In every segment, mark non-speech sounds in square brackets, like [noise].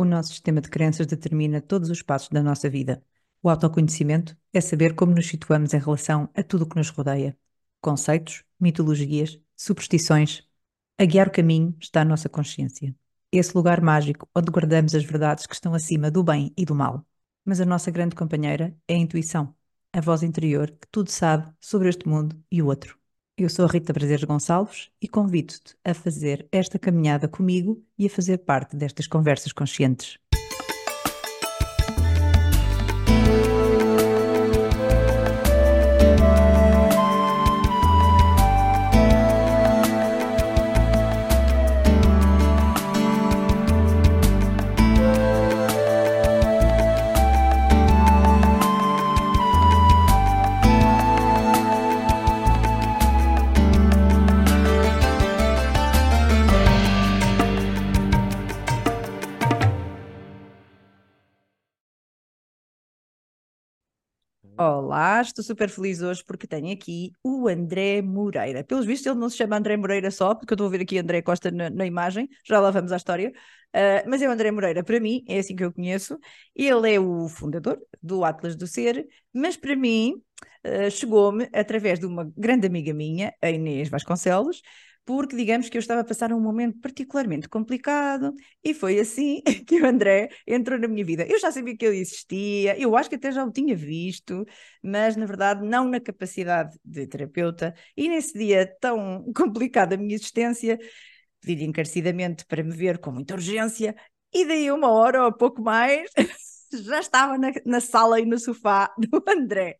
O nosso sistema de crenças determina todos os passos da nossa vida. O autoconhecimento é saber como nos situamos em relação a tudo o que nos rodeia. Conceitos, mitologias, superstições. A guiar o caminho está a nossa consciência. Esse lugar mágico onde guardamos as verdades que estão acima do bem e do mal. Mas a nossa grande companheira é a intuição, a voz interior que tudo sabe sobre este mundo e o outro. Eu sou a Rita Prazeres Gonçalves e convido-te a fazer esta caminhada comigo e a fazer parte destas conversas conscientes. Olá, estou super feliz hoje porque tenho aqui o André Moreira. Pelos vistos, ele não se chama André Moreira só, porque eu estou a ver aqui André Costa na, na imagem, já lá vamos à história. Uh, mas é o André Moreira para mim, é assim que eu conheço. Ele é o fundador do Atlas do Ser, mas para mim uh, chegou-me através de uma grande amiga minha, a Inês Vasconcelos, porque digamos que eu estava a passar um momento particularmente complicado e foi assim [laughs] que o André entrou na minha vida. Eu já sabia que ele existia, eu acho que até já o tinha visto, mas na verdade não na capacidade de terapeuta. E nesse dia tão [laughs] complicado da minha existência, pedi encarecidamente para me ver com muita urgência e daí uma hora ou pouco mais [laughs] já estava na, na sala e no sofá do André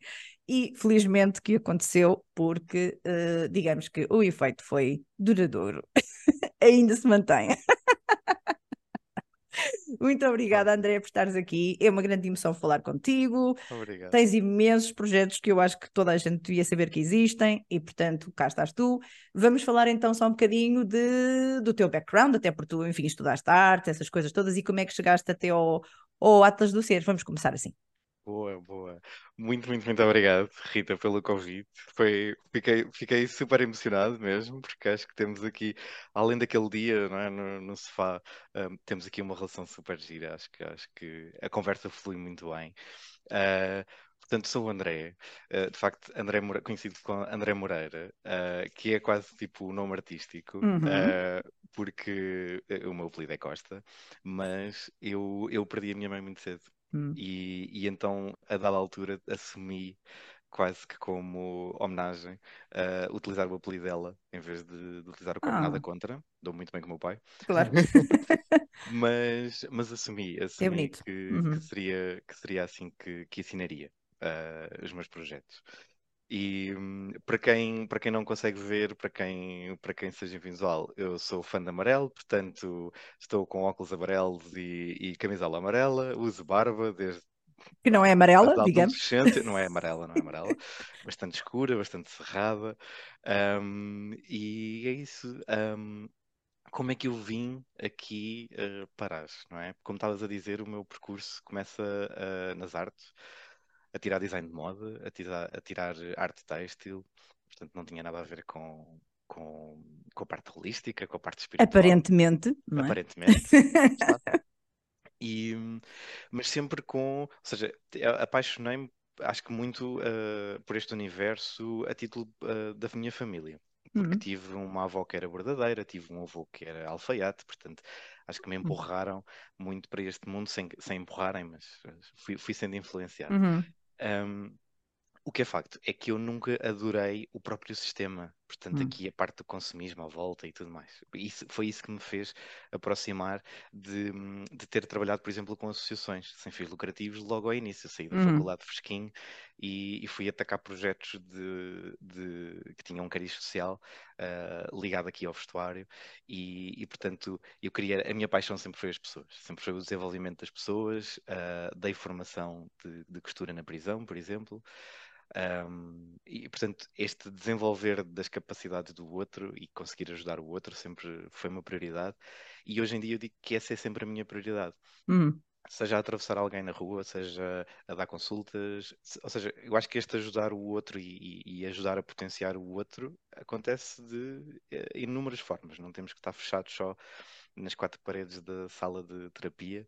e felizmente que aconteceu porque uh, digamos que o efeito foi duradouro, [laughs] ainda se mantém. [laughs] Muito obrigada, André, por estares aqui. É uma grande emoção falar contigo. Obrigado. Tens imensos projetos que eu acho que toda a gente devia saber que existem e, portanto, cá estás tu. Vamos falar então só um bocadinho de, do teu background, até porque tu, enfim, estudaste arte, essas coisas todas, e como é que chegaste até ao, ao Atlas do Ser. Vamos começar assim. Boa, boa. Muito, muito, muito obrigado, Rita, pelo convite. Foi, fiquei, fiquei super emocionado mesmo, porque acho que temos aqui, além daquele dia, não é, no, no sofá, um, temos aqui uma relação super gira. Acho que, acho que a conversa flui muito bem. Uh, portanto, sou o André, uh, de facto, André Moreira, conhecido como André Moreira, uh, que é quase tipo o nome artístico, Uhum. porque o meu apelido é Costa, mas eu, eu perdi a minha mãe muito cedo. Hum. E, e então, a dada altura, assumi quase que como homenagem uh, utilizar o apelido dela em vez de, de utilizar o Ah. nada contra. Dou muito bem com o meu pai. Claro. [laughs] Mas, mas assumi, [laughs] assumi É que, Uhum. que seria, que seria assim que, que ensinaria uh, os meus projetos. E hum, para quem, para quem não consegue ver, para quem, para quem seja visual, eu sou fã de amarelo, portanto estou com óculos amarelos e, e camisola amarela, uso barba desde Que não é amarela, digamos. não é [laughs] amarela, não é amarela, bastante escura, bastante cerrada. Um, e é isso. Um, como é que eu vim aqui uh, parar, não é? Como estavas a dizer, o meu percurso começa uh, nas artes, a tirar design de moda, a tirar, a tirar arte têxtil, portanto não tinha nada a ver com, com, com a parte holística, com a parte espiritual. Aparentemente, não é? Aparentemente. [laughs] E, mas sempre com, ou seja, apaixonei-me, acho que muito uh, por este universo a título uh, da minha família. Porque Uhum. tive uma avó que era verdadeira, tive um avô que era alfaiate, portanto, acho que me Uhum. empurraram muito para este mundo, sem, sem empurrarem, mas fui, fui sendo influenciado. Uhum. Um, o que é facto é que eu nunca adorei o próprio sistema. Portanto, Hum. aqui a parte do consumismo à volta e tudo mais. Isso, foi isso que me fez aproximar de, de ter trabalhado, por exemplo, com associações sem fins lucrativos logo ao início. Eu saí da Uhum. faculdade fresquinho e, e fui atacar projetos de, de- que tinham um cariz social ah, ligado aqui ao vestuário e, e, portanto, eu queria, a minha paixão sempre foi as pessoas, sempre foi o desenvolvimento das pessoas, ah, dei formação de, de costura na prisão, por exemplo, um, e, portanto, este desenvolver das capacidades do outro e conseguir ajudar o outro sempre foi uma prioridade. E hoje em dia eu digo que essa é sempre a minha prioridade. Uhum. Seja a atravessar alguém na rua, seja a dar consultas, ou seja, eu acho que este ajudar o outro e, e- e ajudar a potenciar o outro acontece de eh, inúmeras formas. Não temos que estar fechados só nas quatro paredes da sala de terapia.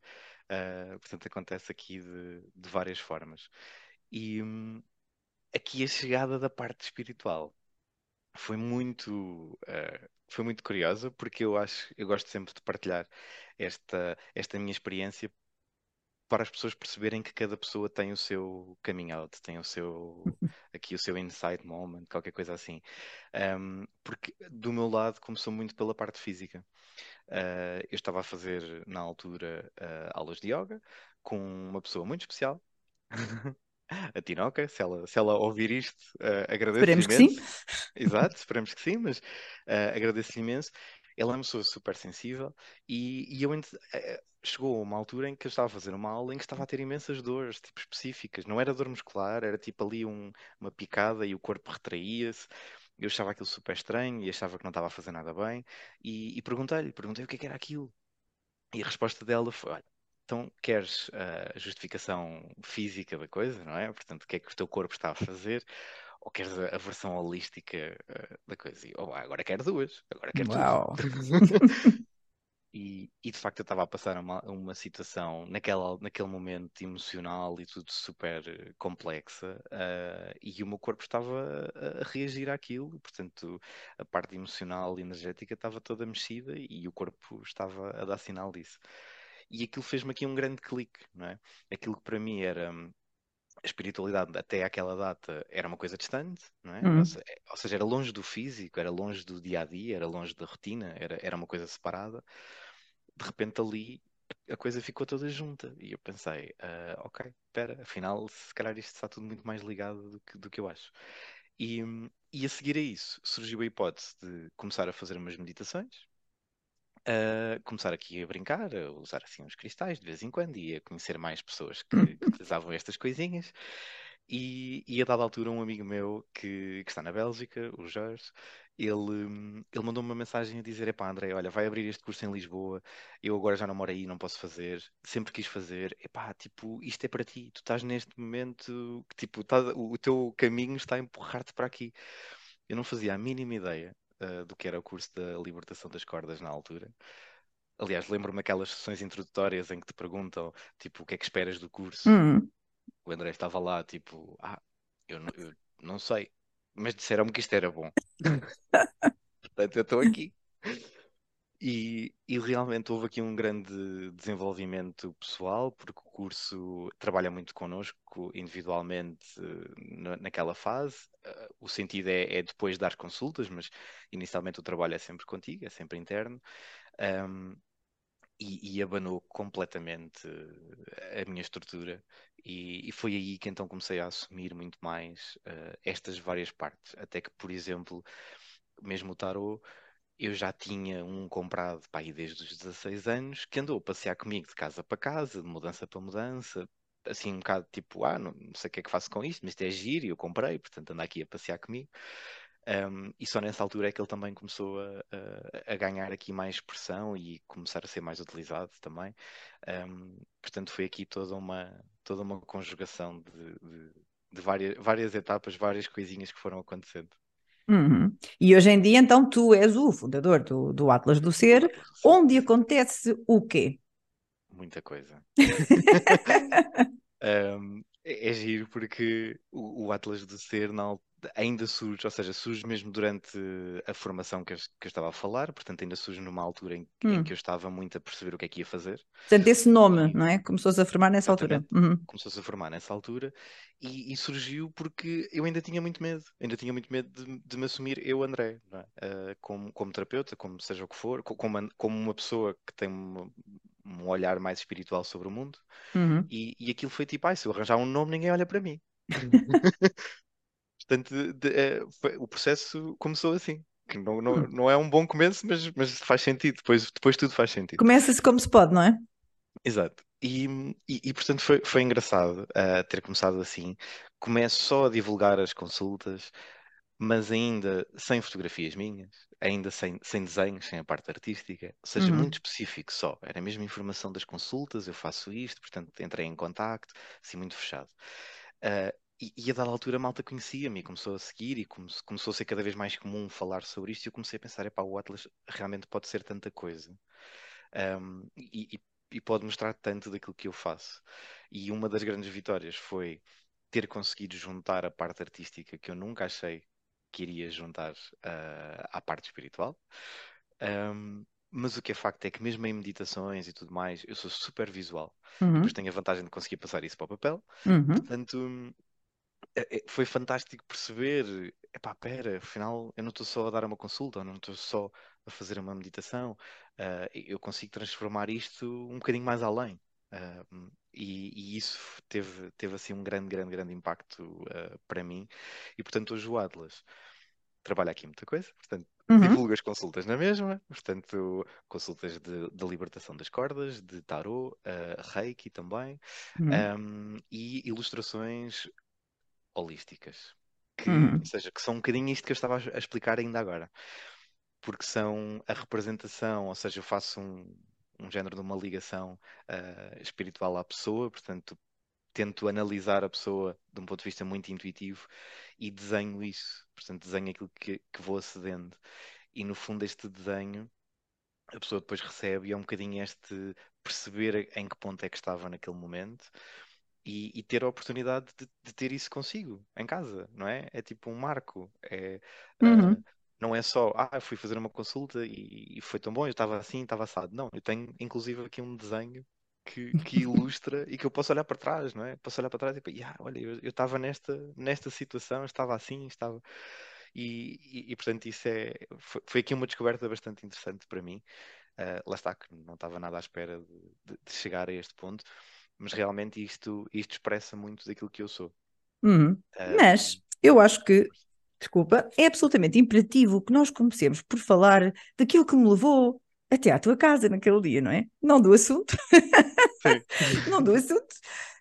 Uh, portanto, acontece aqui de, de várias formas. E hum, aqui a chegada da parte espiritual foi muito, uh, foi muito curiosa, porque eu acho, eu gosto sempre de partilhar esta, esta minha experiência para as pessoas perceberem que cada pessoa tem o seu coming out, tem o seu [laughs] aqui o seu insight moment, qualquer coisa assim. Um, porque do meu lado começou muito pela parte física. Uh, eu estava a fazer na altura uh, aulas de yoga com uma pessoa muito especial. [laughs] [laughs] a Tinoca, se ela, se ela ouvir isto, uh, agradeço-lhe imenso. Esperemos que sim. [laughs] Exato, esperemos que sim, mas uh, agradeço-lhe imenso. Ela é uma pessoa super sensível e, e eu uh, chegou uma altura em que eu estava a fazer uma aula em que estava a ter imensas dores, tipo específicas. Não era dor muscular, era tipo ali um, uma picada e o corpo retraía-se. Eu achava aquilo super estranho e achava que não estava a fazer nada bem. E, e perguntei-lhe, perguntei o que, é que era aquilo. E a resposta dela foi: olha, então queres a justificação física da coisa, não é? Portanto, o que é que o teu corpo está a fazer? Ou queres a, a versão holística uh, da coisa? E, oh, agora quero duas, agora quero Uau. tudo. [laughs] e, e, de facto eu estava a passar uma, uma situação naquela, naquele momento emocional e tudo super complexa uh, e o meu corpo estava a, reagir àquilo, portanto a parte emocional e energética estava toda mexida e o corpo estava a dar sinal disso. E aquilo fez-me aqui um grande clique, não é? Aquilo que para mim era hum, a espiritualidade até aquela data era uma coisa distante, não é? Uhum. Ou, seja, era longe do físico, era longe do dia a dia, era longe da rotina, era, era uma coisa separada. De repente ali a coisa ficou toda junta e eu pensei, uh, ok, espera, afinal, se calhar isto está tudo muito mais ligado do que, do que eu acho. E, hum, e a seguir a isso surgiu a hipótese de começar a fazer umas meditações, a começar aqui a brincar, a usar assim uns cristais de vez em quando e a conhecer mais pessoas que, que utilizavam estas coisinhas. E, e, a dada altura, um amigo meu que, que está na Bélgica, o Jorge, ele, ele mandou-me uma mensagem a dizer: Epá, André, olha, vai abrir este curso em Lisboa, eu agora já não moro aí, não posso fazer, sempre quis fazer. Epá, tipo, isto é para ti, tu estás neste momento, que tipo, tá, o, o teu caminho está a empurrar-te para aqui. Eu não fazia a mínima ideia uh, do que era o curso da libertação das cordas na altura. Aliás, lembro-me aquelas sessões introdutórias em que te perguntam, tipo, o que é que esperas do curso? Uhum. O André estava lá, tipo, ah, eu, não, eu não sei, mas disseram-me que isto era bom. [laughs] Portanto, eu estou aqui. E, e, realmente houve aqui um grande desenvolvimento pessoal, porque o curso trabalha muito connosco individualmente naquela fase. O sentido é, é, depois dar consultas, mas inicialmente o trabalho é sempre contigo, é sempre interno. Um, e, e, abanou completamente a minha estrutura, e, e, foi aí que então comecei a assumir muito mais uh, estas várias partes. Até que, por exemplo, mesmo o tarot eu já tinha um comprado para aí desde os 16 anos que andou a passear comigo de casa para casa, de mudança para mudança, assim um bocado tipo, ah, não, sei o que é que faço com isto, mas isto é giro e eu comprei, portanto anda aqui a passear comigo. Um, e só nessa altura é que ele também começou a, a, a, ganhar aqui mais expressão e começar a ser mais utilizado também. Um, portanto, foi aqui toda uma, toda uma conjugação de, de, de várias, várias etapas, várias coisinhas que foram acontecendo. Uhum. E hoje em dia, então, tu és o fundador do, do Atlas do Ser, onde acontece o quê? Muita coisa. [laughs] um, é, é giro porque o, o Atlas do Ser na, ainda surge, ou seja, surge mesmo durante a formação que eu, que eu estava a falar, portanto ainda surge numa altura em, hum. em, que eu estava muito a perceber o que é que ia fazer. Portanto, esse nome, e, não é? Começou-se a formar nessa altura. Uhum. Começou-se a formar nessa altura e, e, surgiu porque eu ainda tinha muito medo, ainda tinha muito medo de, de me assumir eu, André, é? uh, como, como terapeuta, como seja o que for, como, como uma pessoa que tem uma, um olhar mais espiritual sobre o mundo. Uhum. E, e aquilo foi tipo, ah, se eu arranjar um nome, ninguém olha para mim. [laughs] [laughs] Portanto, de, é, foi, o processo começou assim. Que não, não, hum. não é um bom começo, mas, mas faz sentido. Depois, depois tudo faz sentido. Começa-se como se pode, não é? Exato. E, e, e portanto foi, foi engraçado uh, ter começado assim. Começo só a divulgar as consultas, mas ainda sem fotografias minhas, ainda sem, sem desenhos, sem a parte artística, ou seja, uhum. muito específico só. Era mesmo informação das consultas, eu faço isto, portanto entrei em contacto, assim muito fechado. Uh, e, e a dada altura a malta conhecia-me começou a seguir e come, começou a ser cada vez mais comum falar sobre isto e eu comecei a pensar, epá, o Atlas realmente pode ser tanta coisa. Um, e, e pode mostrar tanto daquilo que eu faço. E uma das grandes vitórias foi ter conseguido juntar a parte artística que eu nunca achei que iria juntar uh, à parte espiritual. Um, mas o que é facto é que mesmo em meditações e tudo mais, eu sou super visual. Uhum. E depois tenho a vantagem de conseguir passar isso para o papel. Uhum. Portanto, foi fantástico perceber, epá, pera, afinal eu não estou só a dar uma consulta, não estou só a fazer uma meditação, uh, eu consigo transformar isto um bocadinho mais além. Uh, e, e, isso teve, teve assim um grande, grande, grande impacto uh, para mim. E portanto hoje o Atlas trabalha aqui muita coisa, portanto uhum. divulga as consultas na mesma, portanto consultas de, de libertação das cordas, de tarot, reiki também, uhum. um, e ilustrações holísticas. Que, uhum. Ou seja, que são um bocadinho isto que eu estava a explicar ainda agora. Porque são a representação, ou seja, eu faço um, um género de uma ligação uh, espiritual à pessoa, portanto, tento analisar a pessoa de um ponto de vista muito intuitivo e desenho isso, portanto, desenho aquilo que, que vou acedendo. E no fundo, este desenho a pessoa depois recebe e é um bocadinho este perceber em que ponto é que estava naquele momento e, e, ter a oportunidade de, de, ter isso consigo em casa, não é? É tipo um marco. É, uhum. uh, não é só, ah, fui fazer uma consulta e, e foi tão bom, eu estava assim, estava assado. Não, eu tenho inclusive aqui um desenho que, que [laughs] ilustra e que eu posso olhar para trás, não é? Posso olhar para trás e tipo, yeah, olha, eu estava nesta, nesta situação, estava assim, estava. E, e, e portanto, isso é, foi, foi, aqui uma descoberta bastante interessante para mim. Uh, lá está, que não estava nada à espera de, de, de chegar a este ponto mas realmente isto, isto expressa muito daquilo que eu sou. Uhum. Mas eu acho que, desculpa, é absolutamente imperativo que nós comecemos por falar daquilo que me levou até à tua casa naquele dia, não é? Não do assunto. [laughs] não do assunto.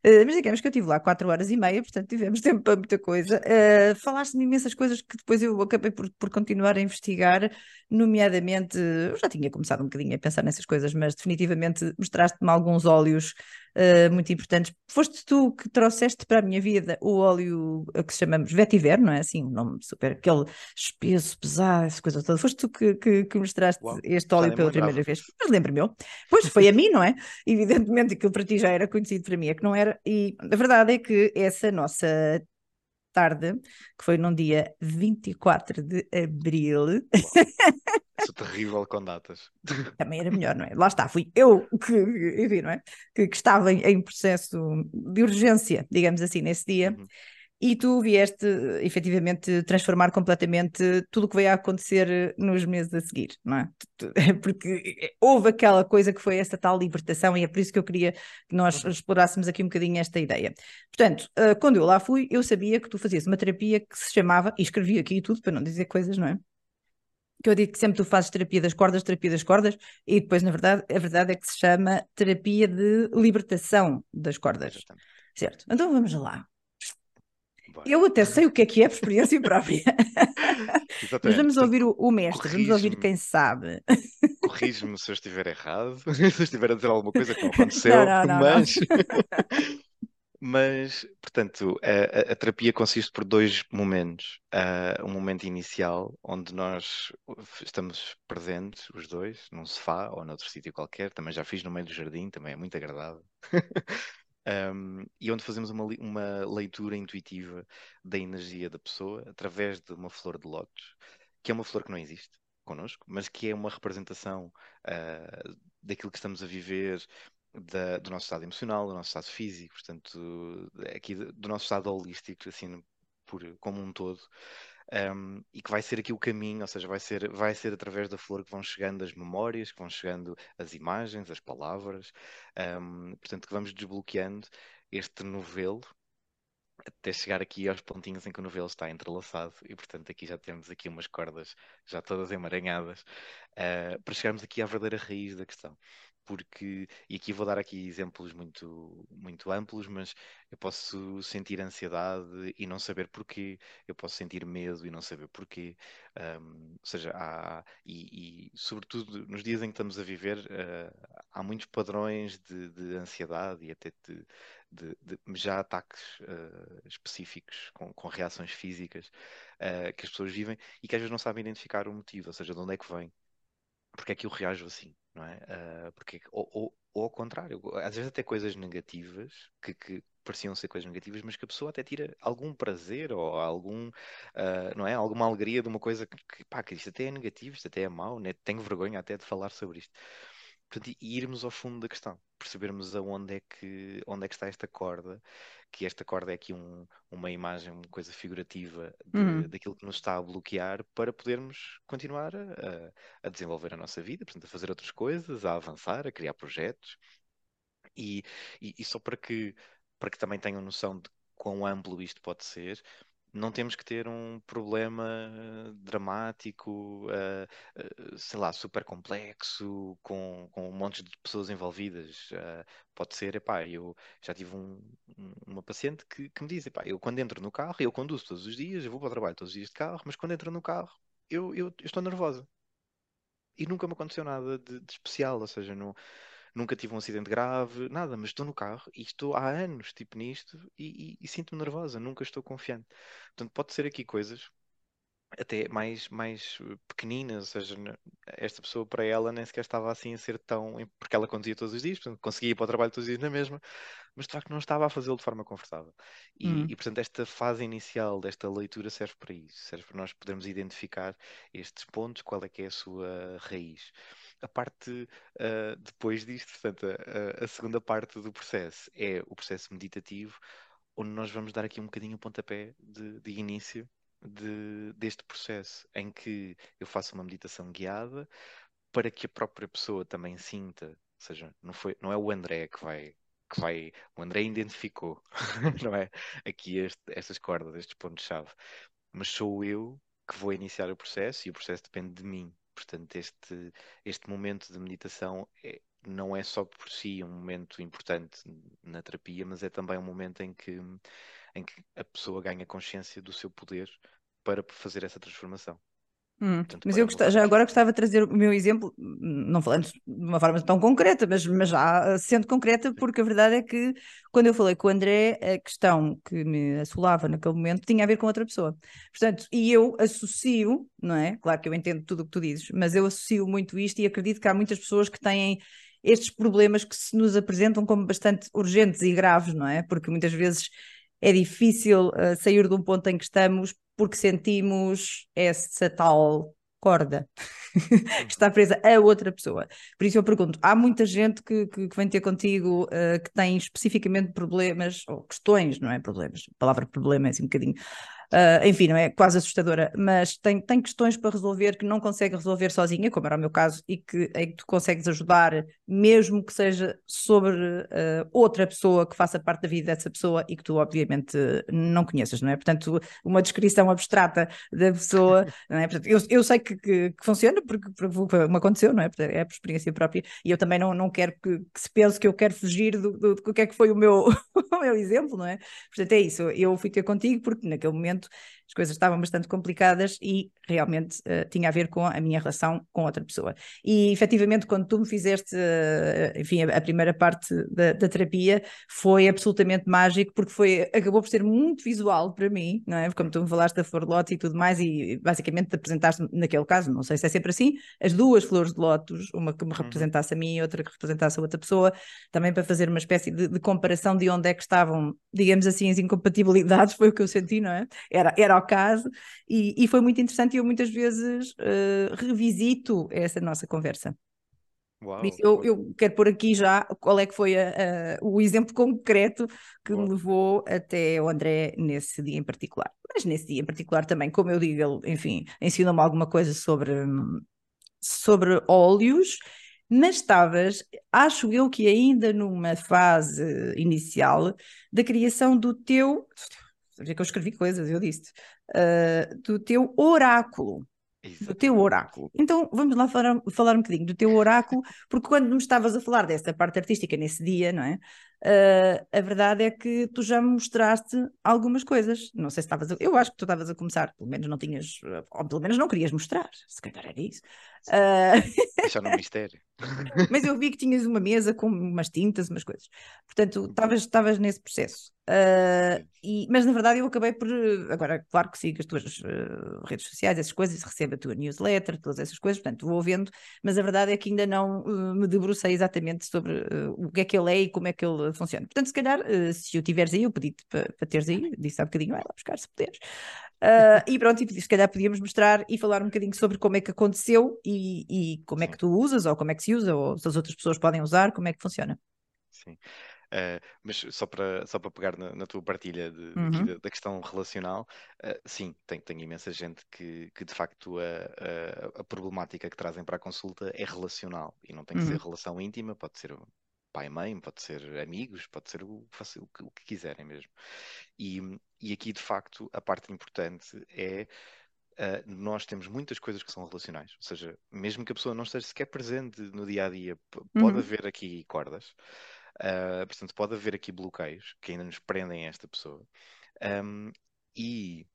Uh, mas digamos que eu estive lá quatro horas e meia, portanto tivemos [laughs] tempo para muita coisa. Uh, Falaste-me imensas coisas que depois eu acabei por, por continuar a investigar, nomeadamente, eu já tinha começado um bocadinho a pensar nessas coisas, mas definitivamente mostraste-me alguns óleos uh, muito importantes. Foste tu que trouxeste para a minha vida o óleo que chamamos vetiver, não é assim, um nome super, aquele espesso, pesado, essa coisa toda. Foste tu que, que, que mostraste Uau, este óleo pela primeira vez. Mas lembro-me eu. Pois foi a mim, não é? [laughs] Evidentemente aquilo para ti já era conhecido para mim, é que não era. E a verdade é que essa nossa tarde, que foi num dia 24 de abril. [laughs] Sou terrível com datas. Também era melhor, não é? Lá está, fui eu que, enfim, não é? que, que estava em, em, processo de urgência, digamos assim, nesse dia. Uhum e tu vieste efetivamente transformar completamente tudo o que veio a acontecer nos meses a seguir, não é? [laughs] Porque houve aquela coisa que foi essa tal libertação e é por isso que eu queria que nós uhum. explorássemos aqui um bocadinho esta ideia. Portanto, eh, quando eu lá fui, eu sabia que tu fazias uma terapia que se chamava, e escrevi aqui tudo para não dizer coisas, não é? que eu digo que sempre tu fazes terapia das cordas, terapia das cordas, e depois, na verdade, a verdade é que se chama terapia de libertação das cordas. Certo. Então vamos lá. Eu até sei o que é que é por experiência [laughs] própria. Mas vamos ouvir o, o mestre, vamos ouvir quem sabe. Corrige-me se eu estiver errado, [laughs] se eu estiver a dizer alguma coisa que não aconteceu, não, não, não, mas. [laughs] mas, portanto, a, a, terapia consiste por dois momentos. Uh, um momento inicial, onde nós estamos presentes, os dois, num sofá ou noutro sítio qualquer. Também já fiz no meio do jardim, também é muito agradável. Um, e onde fazemos uma, uma leitura intuitiva da energia da pessoa através de uma flor de lótus, que é uma flor que não existe connosco, mas que é uma representação uh, daquilo que estamos a viver, da, do nosso estado emocional, do nosso estado físico, portanto, aqui do nosso estado holístico, assim, por, como um todo um, e que vai ser aqui o caminho, ou seja, vai ser, vai ser através da flor que vão chegando as memórias, que vão chegando as imagens, as palavras, um, portanto, que vamos desbloqueando este novelo até chegar aqui aos pontinhos em que o novelo está entrelaçado. E portanto aqui já temos aqui umas cordas já todas emaranhadas uh, para chegarmos aqui à verdadeira raiz da questão porque, e aqui vou dar aqui exemplos muito, muito amplos, mas eu posso sentir ansiedade e não saber porquê, eu posso sentir medo e não saber porquê, um, ou seja, há, e, e, sobretudo nos dias em que estamos a viver, uh, há muitos padrões de, de, ansiedade e até de, de, de já ataques uh, específicos com, com, reações físicas uh, que as pessoas vivem e que às vezes não sabem identificar o motivo, ou seja, de onde é que vem, porque é que eu reajo assim não é? Uh, porque, ou, ou, ou, ao contrário, às vezes até coisas negativas que, que, pareciam ser coisas negativas, mas que a pessoa até tira algum prazer ou algum, uh, não é? Alguma alegria de uma coisa que, que, pá, que isto até é negativo, isto até é mau, né? tenho vergonha até de falar sobre isto. Portanto, e irmos ao fundo da questão, percebermos aonde é que, onde é que está esta corda, que esta corda é aqui um, uma imagem, uma coisa figurativa de, uhum. daquilo que nos está a bloquear para podermos continuar a, a, desenvolver a nossa vida, portanto, a fazer outras coisas, a avançar, a criar projetos. E, e, e só para que, para que também tenham noção de quão amplo isto pode ser, não temos que ter um problema dramático, uh, uh, sei lá, super complexo, com, com um monte de pessoas envolvidas. Uh, pode ser, epá, eu já tive um, uma paciente que, que me diz, epá, eu quando entro no carro, eu conduzo todos os dias, eu vou para o trabalho todos os dias de carro, mas quando entro no carro, eu, eu, eu estou nervosa. E nunca me aconteceu nada de, de especial, ou seja, não nunca tive um acidente grave, nada, mas estou no carro e estou há anos tipo nisto e, e, e sinto-me nervosa, nunca estou confiante. Portanto, pode ser aqui coisas até mais, mais pequeninas, ou seja, esta pessoa para ela nem sequer estava assim a ser tão. porque ela conduzia todos os dias, portanto, conseguia ir para o trabalho todos os dias na mesma, mas de facto não estava a fazê-lo de forma confortável. E, uhum. e, portanto, esta fase inicial desta leitura serve para isso, serve para nós podermos identificar estes pontos, qual é que é a sua raiz a parte uh, depois disto, portanto, a, a, segunda parte do processo é o processo meditativo, onde nós vamos dar aqui um bocadinho o pontapé de, de início de, deste processo, em que eu faço uma meditação guiada para que a própria pessoa também sinta, ou seja, não, foi, não é o André que vai que vai, o André identificou, [laughs] não é? Aqui este, estas cordas, estes pontos-chave, mas sou eu que vou iniciar o processo e o processo depende de mim. Portanto, este, este momento de meditação é, não é só por si um momento importante na terapia, mas é também um momento em que, em que a pessoa ganha consciência do seu poder para fazer essa transformação. Hum, mas eu gostava, já agora gostava de trazer o meu exemplo, não falando de uma forma tão concreta, mas, mas já sendo concreta, porque a verdade é que quando eu falei com o André, a questão que me assolava naquele momento tinha a ver com outra pessoa. Portanto, e eu associo, não é? Claro que eu entendo tudo o que tu dizes, mas eu associo muito isto e acredito que há muitas pessoas que têm estes problemas que se nos apresentam como bastante urgentes e graves, não é? Porque muitas vezes é difícil uh, sair de um ponto em que estamos porque sentimos essa tal corda [laughs] que está presa a outra pessoa. Por isso eu pergunto: há muita gente que, que, que vem ter contigo uh, que tem especificamente problemas, ou questões, não é? Problemas, a palavra problema é assim um bocadinho Uh, enfim, não é quase assustadora, mas tem, tem questões para resolver que não consegue resolver sozinha, como era o meu caso, e que, em que tu consegues ajudar, mesmo que seja sobre uh, outra pessoa que faça parte da vida dessa pessoa e que tu, obviamente, não conheças, não é? Portanto, uma descrição abstrata da pessoa, [laughs] não é? Portanto, eu, eu sei que, que, que funciona porque, porque me aconteceu, não é? Portanto, é por experiência própria, e eu também não, não quero que, que se pense que eu quero fugir do, do, do que é que foi o meu, [laughs] o meu exemplo, não é? Portanto, é isso, eu fui ter contigo porque naquele momento momento. As coisas estavam bastante complicadas e realmente uh, tinha a ver com a minha relação com outra pessoa. E efetivamente, quando tu me fizeste, uh, enfim, a, a, primeira parte da, da, terapia, foi absolutamente mágico, porque foi, acabou por ser muito visual para mim, não é? Como tu me falaste da flor de lótus e tudo mais, e basicamente te apresentaste, naquele caso, não sei se é sempre assim, as duas flores de lótus, uma que me uhum. representasse a mim e outra que representasse a outra pessoa, também para fazer uma espécie de, de comparação de onde é que estavam, digamos assim, as incompatibilidades, [laughs] foi o que eu senti, não é? Era, era ao caso, e, e foi muito interessante e eu muitas vezes uh, revisito essa nossa conversa. Uau, eu, eu, quero pôr aqui já qual é que foi a, a, o exemplo concreto que Uau. me levou até o André nesse dia em particular. Mas nesse dia em particular também, como eu digo, ele, enfim, ensinou-me alguma coisa sobre, sobre óleos, mas estavas, acho eu que ainda numa fase inicial da criação do teu ver que eu escrevi coisas, eu disse, uh, do teu oráculo. Do teu oráculo. Então vamos lá falar, falar um bocadinho do teu oráculo, porque quando me estavas a falar dessa parte artística nesse dia, não é? Uh, a verdade é que tu já me mostraste algumas coisas. Não sei se estavas a... Eu acho que tu estavas a começar, pelo menos não tinhas, ou pelo menos não querias mostrar, se calhar era isso. Uh... Deixar no mistério. [laughs] Mas eu vi que tinhas uma mesa com umas tintas, umas coisas. Portanto, estavas nesse processo. Uh, e, mas na verdade eu acabei por. Agora, claro que sigo as tuas uh, redes sociais, essas coisas, recebo a tua newsletter, todas essas coisas, portanto vou vendo, mas a verdade é que ainda não uh, me debrucei exatamente sobre o que é que ele é e como é que ele funciona. Portanto, se calhar, se o tiveres aí, eu pedi-te para pa teres aí, disse há um bocadinho, vai lá buscar se puderes. e pronto, e se calhar podíamos mostrar e falar um bocadinho sobre como é que aconteceu e, e como é que tu usas, ou como é que se usa, ou se as outras pessoas podem usar, como é que funciona. Sim. Uh, mas só para, só para pegar na, na tua partilha de, uhum. da, da, questão relacional, uh, sim, tem, tem imensa gente que, que de facto a, a, a, problemática que trazem para a consulta é relacional e não tem que uhum. ser relação íntima, pode ser pai e mãe, pode ser amigos, pode ser o, o, que, o que quiserem mesmo. E, e aqui de facto a parte importante é Uh, nós temos muitas coisas que são relacionais, ou seja, mesmo que a pessoa não esteja sequer presente no dia a dia, pode uhum. haver aqui cordas. Uh, portanto, pode haver aqui bloqueios que ainda nos prendem a esta pessoa. Um, e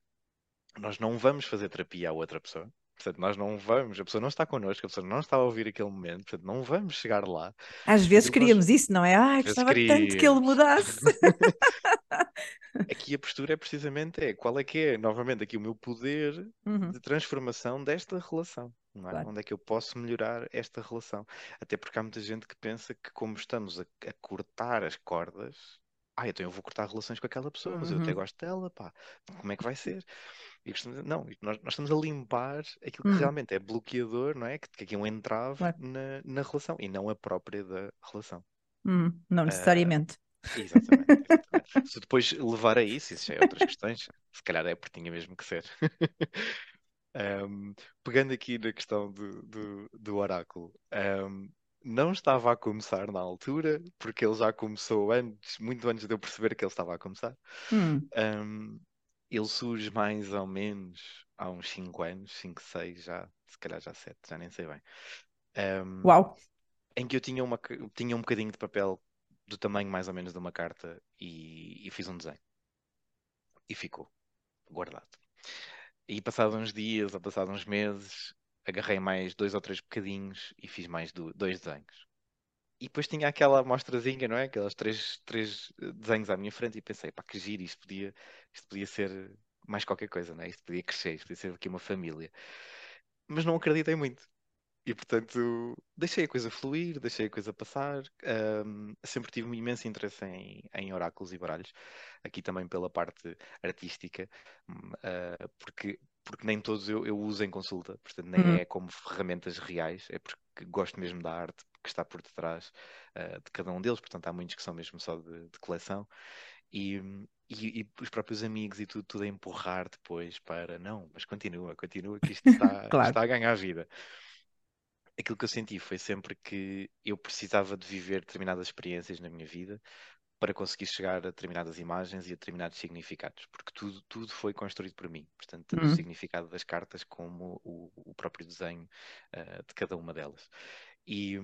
nós não vamos fazer terapia à outra pessoa. Portanto, nós não vamos, a pessoa não está connosco, a pessoa não está a ouvir aquele momento, portanto, não vamos chegar lá. Às vezes queríamos nós... isso, não é? Ai, gostava tanto que ele mudasse. [laughs] aqui a postura é precisamente é qual é que é, novamente, aqui o meu poder uhum. de transformação desta relação. É? Claro. Onde é que eu posso melhorar esta relação? Até porque há muita gente que pensa que, como estamos a, a cortar as cordas, ah, então eu vou cortar relações com aquela pessoa, mas eu até uhum. gosto dela, pá, como é que vai ser? E não, nós, nós, estamos a limpar aquilo que uhum. realmente é bloqueador, não é? Que, que aqui é um entrave claro. na, na relação e não a própria da relação. Uhum. Não ah, necessariamente. Uh, exatamente. exatamente. [laughs] Se depois levar a isso, isso já é outras questões, se calhar é porque tinha mesmo que ser. [laughs] Um, pegando aqui na questão do, do, do oráculo, um, não estava a começar na altura, porque ele já começou antes, muito antes de eu perceber que ele estava a começar. Hum. Um, ele surge mais ou menos há uns 5 anos, 5, 6 já, se calhar já 7, já nem sei bem. Uau! Em que eu tinha, uma, tinha um bocadinho de papel do tamanho mais ou menos de uma carta e, e fiz um desenho. E ficou guardado. E passados uns dias ou passados uns meses, agarrei mais dois ou três bocadinhos e fiz mais do, dois desenhos. E depois tinha aquela amostrazinha, não é? Aquelas três, três eh, desenhos à minha frente e pensei, pá, que giro, isto podia, isto podia ser mais qualquer coisa, não é? Isto podia crescer, isto podia ser aqui uma família. Mas não acreditei muito. E portanto, deixei a coisa fluir, deixei a coisa passar. Um, sempre tive um imenso interesse em, em, oráculos e baralhos, aqui também pela parte artística, uh, porque, porque nem todos eu, eu, uso em consulta, portanto, nem uhum. é como ferramentas reais, é porque gosto mesmo da arte que está por detrás uh, de cada um deles, portanto, há muitos que são mesmo só de, de coleção. E, e, e, os próprios amigos e tudo, tudo a empurrar depois para não, mas continua, continua, que isto está, [laughs] claro. está a ganhar vida aquilo que eu senti foi sempre que eu precisava de viver determinadas experiências na minha vida para conseguir chegar a determinadas imagens e a determinados significados, porque tudo, tudo foi construído por mim. Portanto, tanto uhum. o significado das cartas como o, o próprio desenho uh, de cada uma delas. E,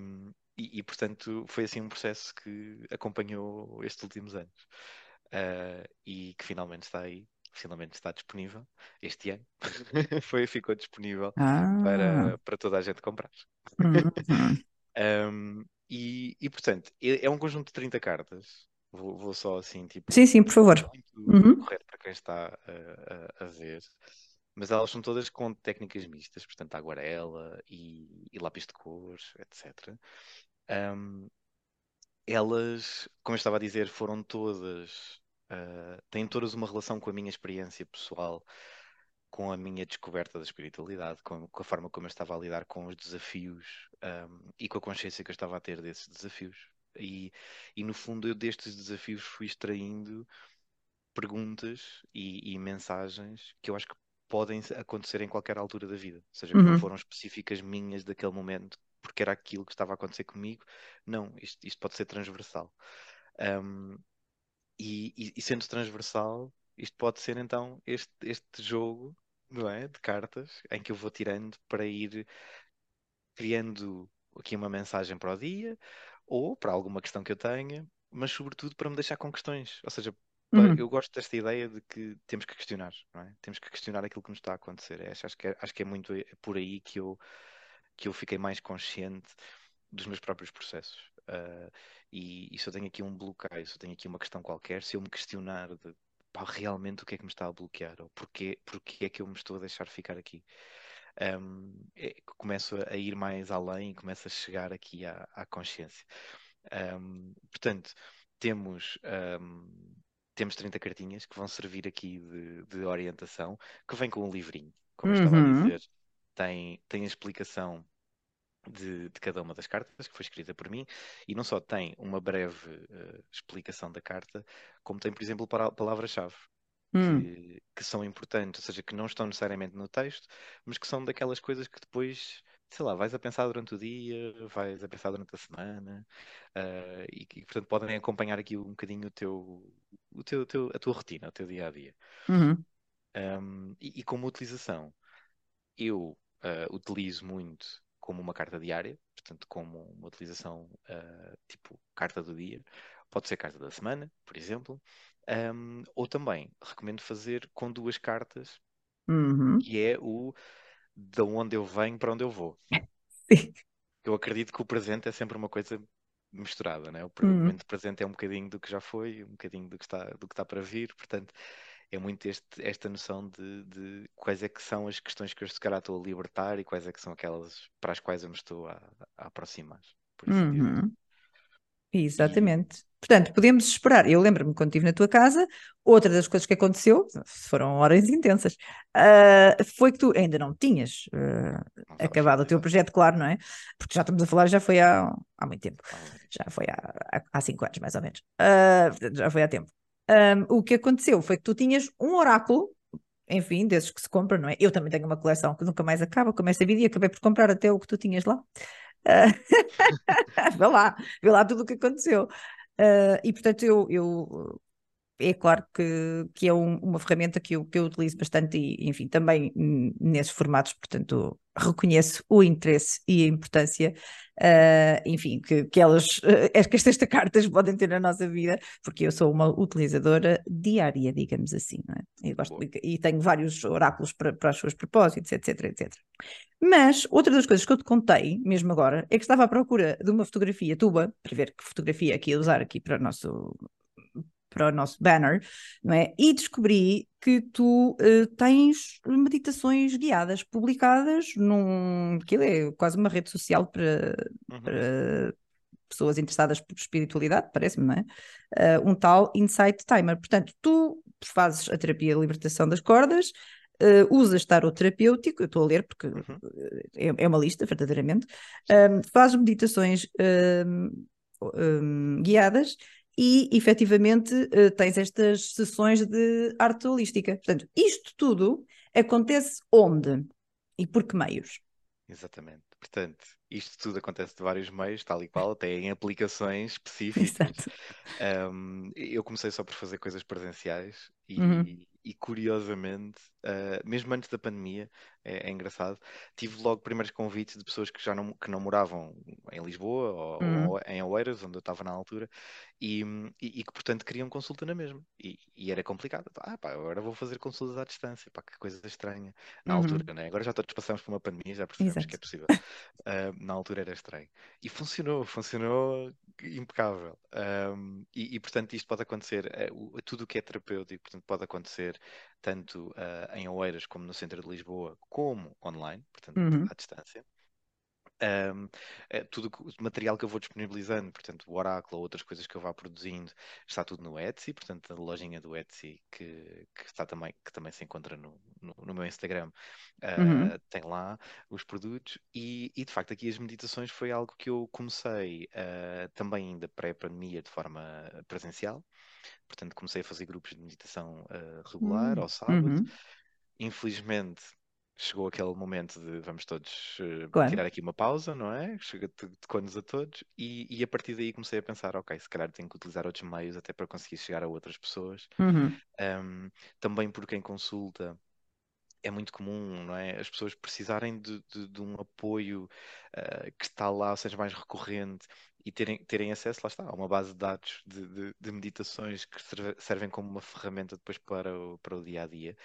e, e, portanto, foi assim um processo que acompanhou estes últimos anos uh, e que finalmente está aí finalmente está disponível este ano. [laughs] Foi, ficou disponível ah. para, para toda a gente comprar. Uhum. [laughs] um, e, e, portanto, é, é um conjunto de 30 cartas. Vou, vou só assim, tipo. Sim, sim, por favor. Muito uhum. correto para quem está a, a, a, ver. Mas elas são todas com técnicas mistas, portanto, aguarela e, e lápis de cor, etc. Um, elas, como eu estava a dizer, foram todas uh, têm todas uma relação com a minha experiência pessoal, com a minha descoberta da espiritualidade, com, com a forma como eu estava a lidar com os desafios um, e com a consciência que eu estava a ter desses desafios. E, e no fundo, eu destes desafios fui extraindo perguntas e, e mensagens que eu acho que podem acontecer em qualquer altura da vida. Ou seja, uhum. não foram específicas minhas daquele momento, porque era aquilo que estava a acontecer comigo. Não, isto, isto pode ser transversal. Um, e, e, e, sendo transversal, isto pode ser então este, este jogo não é? de cartas em que eu vou tirando para ir criando aqui uma mensagem para o dia ou para alguma questão que eu tenha mas sobretudo para me deixar com questões. Ou seja, Uhum. eu gosto desta ideia de que temos que questionar, é? Temos que questionar aquilo que nos está a acontecer. É, acho, que é, acho que é muito por aí que eu, que eu fiquei mais consciente dos meus próprios processos. Uh, e, e, se eu tenho aqui um bloqueio, se eu tenho aqui uma questão qualquer, se eu me questionar de pá, realmente o que é que me está a bloquear, ou porquê, porquê é que eu me estou a deixar ficar aqui, um, é, começo a ir mais além e começo a chegar aqui à, à consciência. Um, portanto, temos, um, temos 30 cartinhas que vão servir aqui de, de orientação, que vem com um livrinho, como eu estava a Uhum. dizer, tem, tem a explicação de, de, cada uma das cartas, que foi escrita por mim, e não só tem uma breve uh, explicação da carta, como tem, por exemplo, palavras-chave. Hum. Que, que, são importantes, ou seja, que não estão necessariamente no texto, mas que são daquelas coisas que depois, sei lá, vais a pensar durante o dia, vais a pensar durante a semana, uh, e que, portanto, podem acompanhar aqui um bocadinho o teu, o teu, teu a tua rotina, o teu dia a dia. Uhum. Um, e, e, como utilização, eu uh, utilizo muito como uma carta diária, portanto, como uma utilização uh, tipo carta do dia. Pode ser carta da semana, por exemplo. Um, ou também recomendo fazer com duas cartas, uhum. que é o de onde eu venho para onde eu vou. Sim. [laughs] Eu acredito que o presente é sempre uma coisa misturada, né? o Uhum. momento presente é um bocadinho do que já foi, um bocadinho do que está, do que está para vir, portanto é muito este, esta noção de, de, quais é que são as questões que eu se calhar estou a libertar e quais é que são aquelas para as quais eu me estou a, a aproximar, por uhum. Exatamente. Portanto, podemos esperar. Eu lembro-me quando estive na tua casa, outra das coisas que aconteceu, foram horas intensas, uh, foi que tu ainda não tinhas uh, não acabado o teu projeto, claro, não é? Porque já estamos a falar, já foi há, há muito tempo. Já foi há, há, há cinco anos, mais ou menos. Uh, já foi há tempo. Um, o que aconteceu foi que tu tinhas um oráculo, enfim, desses que se compram, não é? Eu também tenho uma coleção que nunca mais acaba, começa a vida e acabei por comprar até o que tu tinhas lá. [laughs] Vê lá, vê lá tudo o que aconteceu. Uh, e portanto, eu, eu é claro que, que é um, uma ferramenta que eu, que eu utilizo bastante e, enfim, também nesses formatos, portanto, reconheço o interesse e a importância, uh, enfim, que, que elas, uh, [laughs] que estas [laughs] cartas podem ter na nossa vida, porque eu sou uma utilizadora diária, digamos assim, não é? E, gosto, e tenho vários oráculos para, para os seus propósitos, etc, etc. Mas outra das coisas que eu te contei, mesmo agora, é que estava à procura de uma fotografia tua, para ver que fotografia aqui ia usar aqui para o nosso para o nosso banner, não é? E descobri que tu uh, tens meditações guiadas publicadas num. Aquilo é quase uma rede social para, uhum. para pessoas interessadas por espiritualidade, parece-me, não é? Uh, um tal Insight Timer. Portanto, tu fazes a terapia de libertação das cordas. Uh, usas tarot terapêutico, eu estou a ler porque uhum. é, é, uma lista, verdadeiramente, um, fazes meditações um, um, guiadas e efetivamente uh, tens estas sessões de arte holística. Portanto, isto tudo acontece onde e por que meios? Exatamente. Portanto, isto tudo acontece de vários meios, tal e qual, até em aplicações [laughs] específicas. Um, eu comecei só por fazer coisas presenciais e, uhum e curiosamente, uh, mesmo antes da pandemia, é, é, engraçado, tive logo primeiros convites de pessoas que já não, que não moravam em Lisboa ou, uhum. ou em Oeiras, onde eu estava na altura, e, e, e, que portanto queriam consulta na mesma. E, e, era complicado. Ah, pá, agora vou fazer consultas à distância, pá, que coisa estranha. Na uhum. altura, né? agora já todos passamos por uma pandemia, já percebemos Exato. que é possível. Uh, na altura era estranho. E funcionou, funcionou impecável. Um, e, portanto, isto pode acontecer, uh, tudo o que é terapêutico, portanto, pode acontecer tanto uh, em Oeiras como no centro de Lisboa, como online, portanto, uhum. à distância. Um, é, tudo o material que eu vou disponibilizando, portanto, o Oráculo ou outras coisas que eu vá produzindo, está tudo no Etsy, portanto, a lojinha do Etsy que, que está também, que também se encontra no, no, no meu Instagram, uh, uhum. tem lá os produtos e, e, de facto aqui as meditações foi algo que eu comecei uh, também ainda pré-pandemia de forma presencial, portanto comecei a fazer grupos de meditação uh, regular uhum. ao sábado. Uhum. Infelizmente chegou aquele momento de vamos todos uh, claro. tirar aqui uma pausa, não é? Chega de, de a todos e, e, a partir daí comecei a pensar, ok, se calhar tenho que utilizar outros meios até para conseguir chegar a outras pessoas. Uhum. Um, também por quem consulta é muito comum, não é? As pessoas precisarem de, de, de um apoio uh, que está lá, seja mais recorrente e terem, terem acesso, lá está, a uma base de dados de, de, de meditações que servem como uma ferramenta depois para o, para o dia a dia.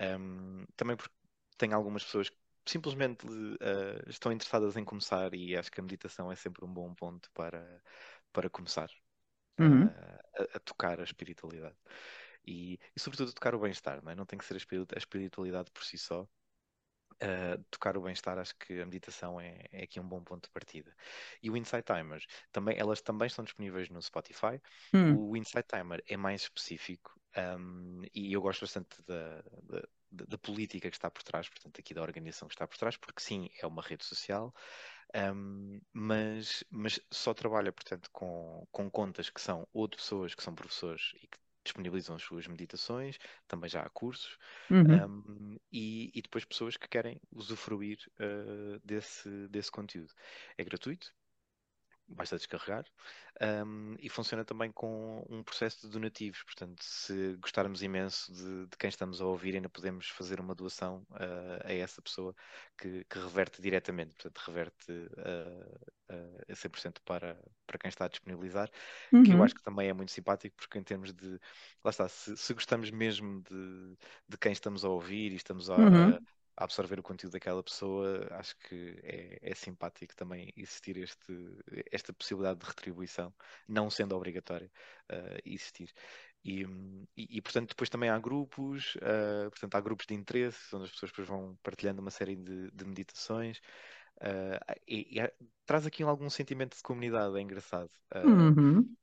Um, também porque tem algumas pessoas que simplesmente uh, estão interessadas em começar e acho que a meditação é sempre um bom ponto para, para começar uhum. uh, a, a, tocar a espiritualidade. E, e sobretudo tocar o bem-estar, não, é? não tem que ser a espiritualidade por si só, Uh, tocar o bem-estar, acho que a meditação é, é, aqui um bom ponto de partida. E o Insight Timers, também, elas também estão disponíveis no Spotify. Hum. O Insight Timer é mais específico um, e eu gosto bastante da, da, da, política que está por trás, portanto, aqui da organização que está por trás, porque sim, é uma rede social, um, mas, mas só trabalha, portanto, com, com contas que são ou de pessoas que são professores e que disponibilizam as suas meditações, também já há cursos, uhum. um, e, e, depois pessoas que querem usufruir uh, desse, desse conteúdo. É gratuito, basta descarregar um, e funciona também com um processo de donativos. Portanto, se gostarmos imenso de, de quem estamos a ouvir, ainda podemos fazer uma doação uh, a essa pessoa que, que, reverte diretamente, portanto, reverte uh, uh, a 100% para, para quem está a disponibilizar, uhum. que eu acho que também é muito simpático, porque em termos de, lá está, se, se gostamos mesmo de, de quem estamos a ouvir e estamos a, uhum a absorver o conteúdo daquela pessoa, acho que é, é, simpático também existir este, esta possibilidade de retribuição, não sendo obrigatória uh, existir. E, e, e, portanto, depois também há grupos, uh, portanto, há grupos de interesse, onde as pessoas depois vão partilhando uma série de, de meditações. Uh, e, e, traz aqui algum sentimento de comunidade, é engraçado. Uhum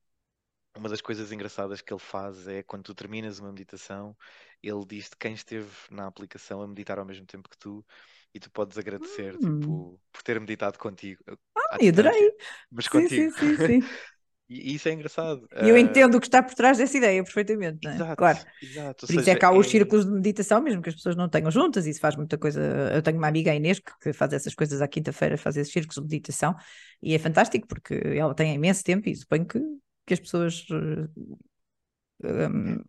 uma das coisas engraçadas que ele faz é quando tu terminas uma meditação, ele diz de quem esteve na aplicação a meditar ao mesmo tempo que tu e tu podes agradecer hum. tipo, por ter meditado contigo. Ah, eu adorei! Mas sim, contigo. Sim, sim, sim. [laughs] e, isso é engraçado. E eu uh... entendo o que está por trás dessa ideia perfeitamente, é? Exato, claro. exato. Por isso é que há os é... círculos de meditação, mesmo que as pessoas não tenham juntas, isso faz muita coisa. Eu tenho uma amiga, a Inês, que faz essas coisas à quinta-feira, faz esses círculos de meditação, e é fantástico porque ela tem imenso tempo e suponho que que as pessoas um,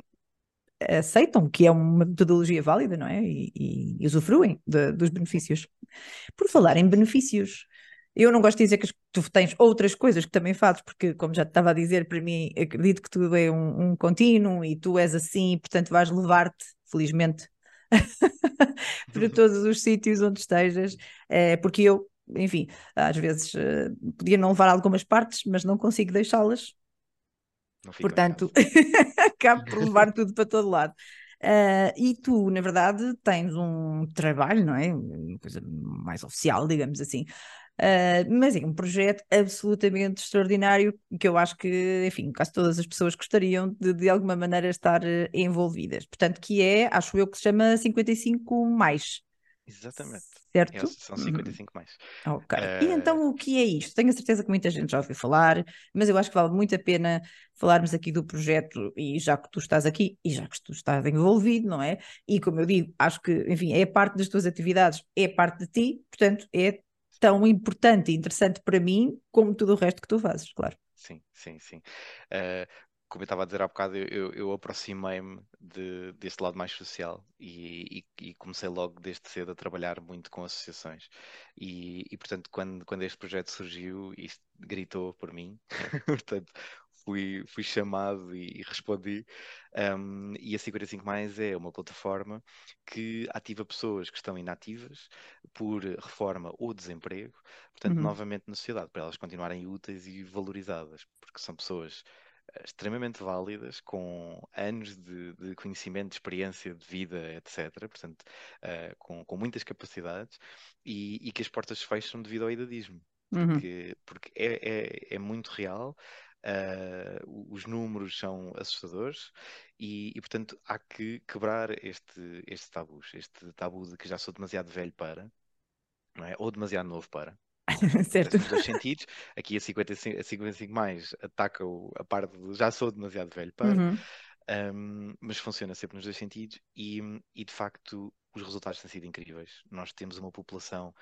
aceitam que é uma metodologia válida, não é? E, e usufruem de, dos benefícios. Por falar em benefícios, eu não gosto de dizer que tu tens outras coisas que também fazes, porque, como já te estava a dizer, para mim, acredito que tudo é um, um contínuo e tu és assim, portanto, vais levar-te, felizmente, [laughs] para todos os sítios onde estejas, é, porque eu, enfim, às vezes uh, podia não levar algumas partes, mas não consigo deixá-las Portanto, [laughs] acabo por levar [laughs] tudo para todo lado. Uh, e tu, na verdade, tens um trabalho, não é? Uma coisa mais oficial, digamos assim. Uh, mas é um projeto absolutamente extraordinário que eu acho que, enfim, quase todas as pessoas gostariam de, de alguma maneira estar uh, envolvidas. Portanto, que é, acho eu, que se chama 55 mais. Exatamente. Certo? são 55 mais. Ok. Uh... E então o que é isto? Tenho a certeza que muita gente já ouviu falar, mas eu acho que vale muito a pena falarmos aqui do projeto e já que tu estás aqui e já que tu estás envolvido, não é? E como eu digo, acho que, enfim, é parte das tuas atividades, é parte de ti, portanto, é tão importante e interessante para mim como tudo o resto que tu fazes, claro. Sim, sim, sim. Uh, como eu estava a dizer há bocado, eu, eu aproximei-me de, deste lado mais social e, e, e, comecei logo desde cedo a trabalhar muito com associações. E, e portanto, quando, quando este projeto surgiu, isto gritou por mim. [laughs] portanto, fui, fui chamado e, e respondi. Um, e a 55 Mais é uma plataforma que ativa pessoas que estão inativas por reforma ou desemprego, portanto, uhum. novamente na sociedade, para elas continuarem úteis e valorizadas, porque são pessoas extremamente válidas, com anos de, de, conhecimento, de experiência de vida, etc. Portanto, uh, com, com, muitas capacidades e, e, que as portas se fecham devido ao idadismo. Uhum. Porque, uhum. porque é, é, é, muito real, uh, os números são assustadores e, e, portanto, há que quebrar este, este tabu, este tabu de que já sou demasiado velho para, é? ou demasiado novo para. [laughs] certo. Nos dois sentidos. Aqui a 55, a 55 mais ataca o, a parte de já sou demasiado velho para, uhum. um, mas funciona sempre nos dois sentidos e, e de facto os resultados têm sido incríveis. Nós temos uma população,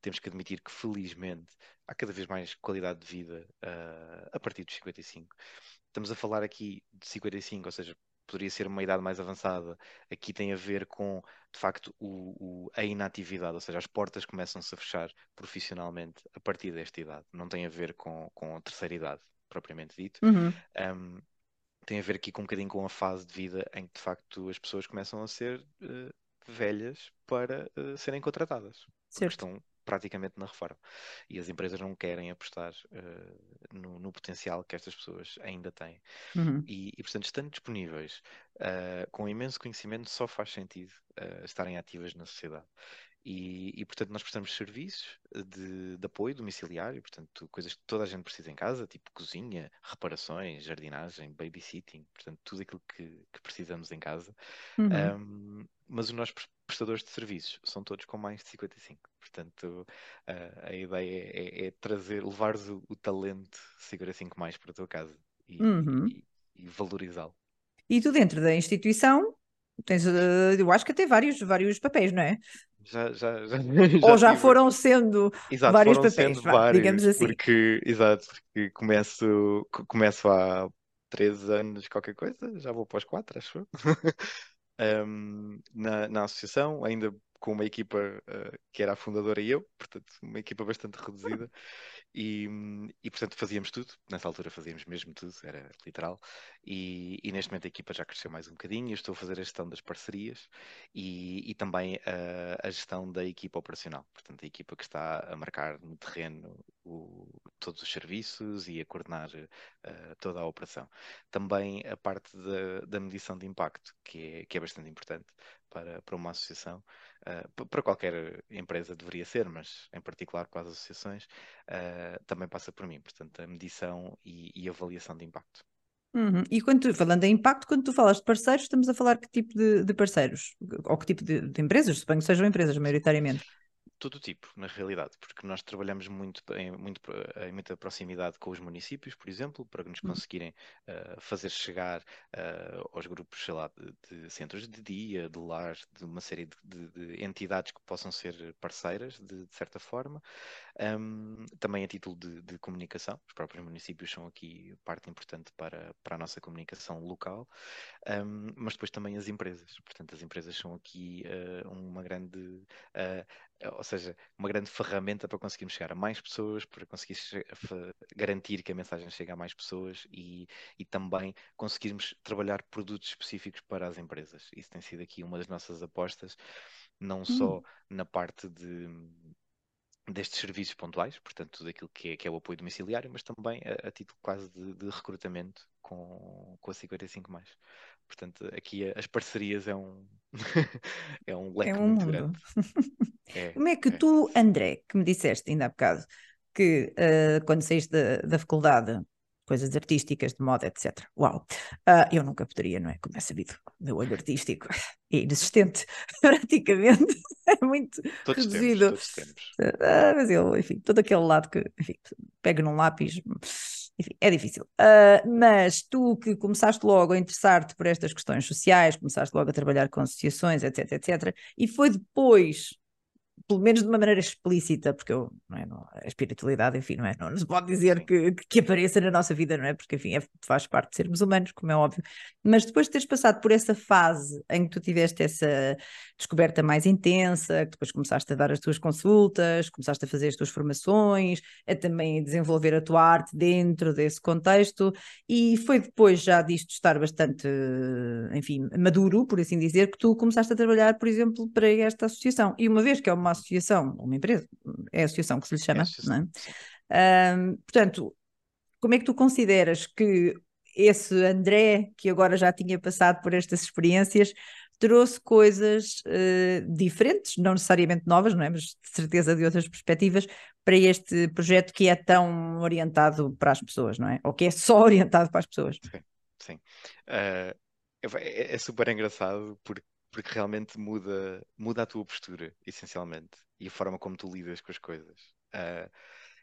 temos que admitir que felizmente há cada vez mais qualidade de vida uh, a partir dos 55. Estamos a falar aqui de 55, ou seja, poderia ser uma idade mais avançada. Aqui tem a ver com, de facto, o, o, a inatividade, ou seja, as portas começam-se a fechar profissionalmente a partir desta idade. Não tem a ver com, com a terceira idade, propriamente dito. Uhum. Um, tem a ver aqui com um bocadinho com a fase de vida em que, de facto, as pessoas começam a ser uh, velhas para uh, serem contratadas. Porque estão praticamente na reforma. E as empresas não querem apostar uh, no, no, potencial que estas pessoas ainda têm. Uhum. E, e, portanto, estando disponíveis, uh, com imenso conhecimento, só faz sentido uh, estarem ativas na sociedade. E, e, portanto, nós prestamos serviços de, de, apoio domiciliário, portanto, coisas que toda a gente precisa em casa, tipo cozinha, reparações, jardinagem, babysitting, portanto, tudo aquilo que, que precisamos em casa. Uhum. Um, mas os nossos prestadores de serviços são todos com mais de 55. Portanto, a, a ideia é, é, trazer, levar o, o, talento 55 mais para a tua casa e, uhum. e, e valorizá-lo. E tu dentro da instituição tens, eh, eu acho que até vários, vários papéis, não é? Já, já, já, [laughs] Ou já tive... foram sendo exato, vários foram papéis, sendo vários, digamos assim. Porque, exato, porque começo, começo há três anos, qualquer coisa, já vou para os quatro, acho um, [laughs] na, na associação, ainda com uma equipa uh, que era a fundadora e eu, portanto, uma equipa bastante reduzida. E, e, portanto fazíamos tudo, nessa altura fazíamos mesmo tudo, era literal. E, e neste momento a equipa já cresceu mais um bocadinho. Eu estou a fazer a gestão das parcerias e, e também a, a, gestão da equipa operacional, portanto, a equipa que está a marcar no terreno o, todos os serviços e a coordenar uh, toda a operação. Também a parte da, da medição de impacto, que é, que é bastante importante para, para uma associação, uh, para qualquer empresa deveria ser, mas em particular para as associações, uh, também passa por mim. Portanto, a medição e, e avaliação de impacto. Uhum. E quando tu, falando em impacto, quando tu falas de parceiros, estamos a falar que tipo de, de parceiros? Ou que tipo de, de, empresas? Suponho que sejam empresas, maioritariamente todo tipo, na realidade, porque nós trabalhamos muito em, muito, em muita proximidade com os municípios, por exemplo, para nos hum. conseguirem uh, fazer chegar uh, aos grupos, sei lá, de, de, centros de dia, de lar, de uma série de, de entidades que possam ser parceiras, de, certa forma. Um, também a título de, comunicação, os próprios municípios são aqui parte importante para, para a nossa comunicação local, um, mas depois também as empresas. Portanto, as empresas são aqui uh, uma grande ou seja, uma grande ferramenta para conseguirmos chegar a mais pessoas, para conseguir garantir que a mensagem chegue a mais pessoas e, e também conseguirmos trabalhar produtos específicos para as empresas. Isso tem sido aqui uma das nossas apostas, não hum. só na parte de destes serviços pontuais, portanto, tudo aquilo que é, que é o apoio domiciliário, mas também a, a título quase de, de, recrutamento com, com a 55 mais. Portanto, aqui as parcerias é um, [laughs] é um leque é um muito mundo. grande. [laughs] É, Como é que é. tu, André, que me disseste ainda há bocado, que uh, quando saíste da, da faculdade, coisas artísticas, de moda, etc. Uau! Uh, eu nunca poderia, não é? Como é sabido, meu olho artístico [laughs] é inexistente, [laughs] praticamente. [laughs] É muito todos reduzido. Todos. Uh, mas eu, enfim, todo aquele lado que, enfim, pego num lápis enfim, é difícil. Uh, mas tu que começaste logo a interessar-te por estas questões sociais, começaste logo a trabalhar com associações, etc, etc, e foi depois pelo menos de uma maneira explícita, porque eu, não é, não, a espiritualidade, enfim, não é, não se pode dizer que, que apareça na nossa vida, não é? Porque, enfim, é, faz parte de sermos humanos, como é óbvio. Mas depois de teres passado por essa fase em que tu tiveste essa descoberta mais intensa, que depois começaste a dar as tuas consultas, começaste a fazer as tuas formações, a também desenvolver a tua arte dentro desse contexto, e foi depois já disto estar bastante, enfim, maduro, por assim dizer, que tu começaste a trabalhar, por exemplo, para esta associação. E uma vez que é uma associação, uma empresa, é a associação que se lhe chama, é não é? Um, portanto, como é que tu consideras que esse André, que agora já tinha passado por estas experiências, trouxe coisas uh, diferentes, não necessariamente novas, não é? mas de certeza de outras perspectivas, para este projeto que é tão orientado para as pessoas, não é? Ou que é só [laughs] orientado para as pessoas. Sim, sim. Uh, é, é, super engraçado porque porque realmente muda, muda a tua postura, essencialmente, e a forma como tu lidas com as coisas. Uh,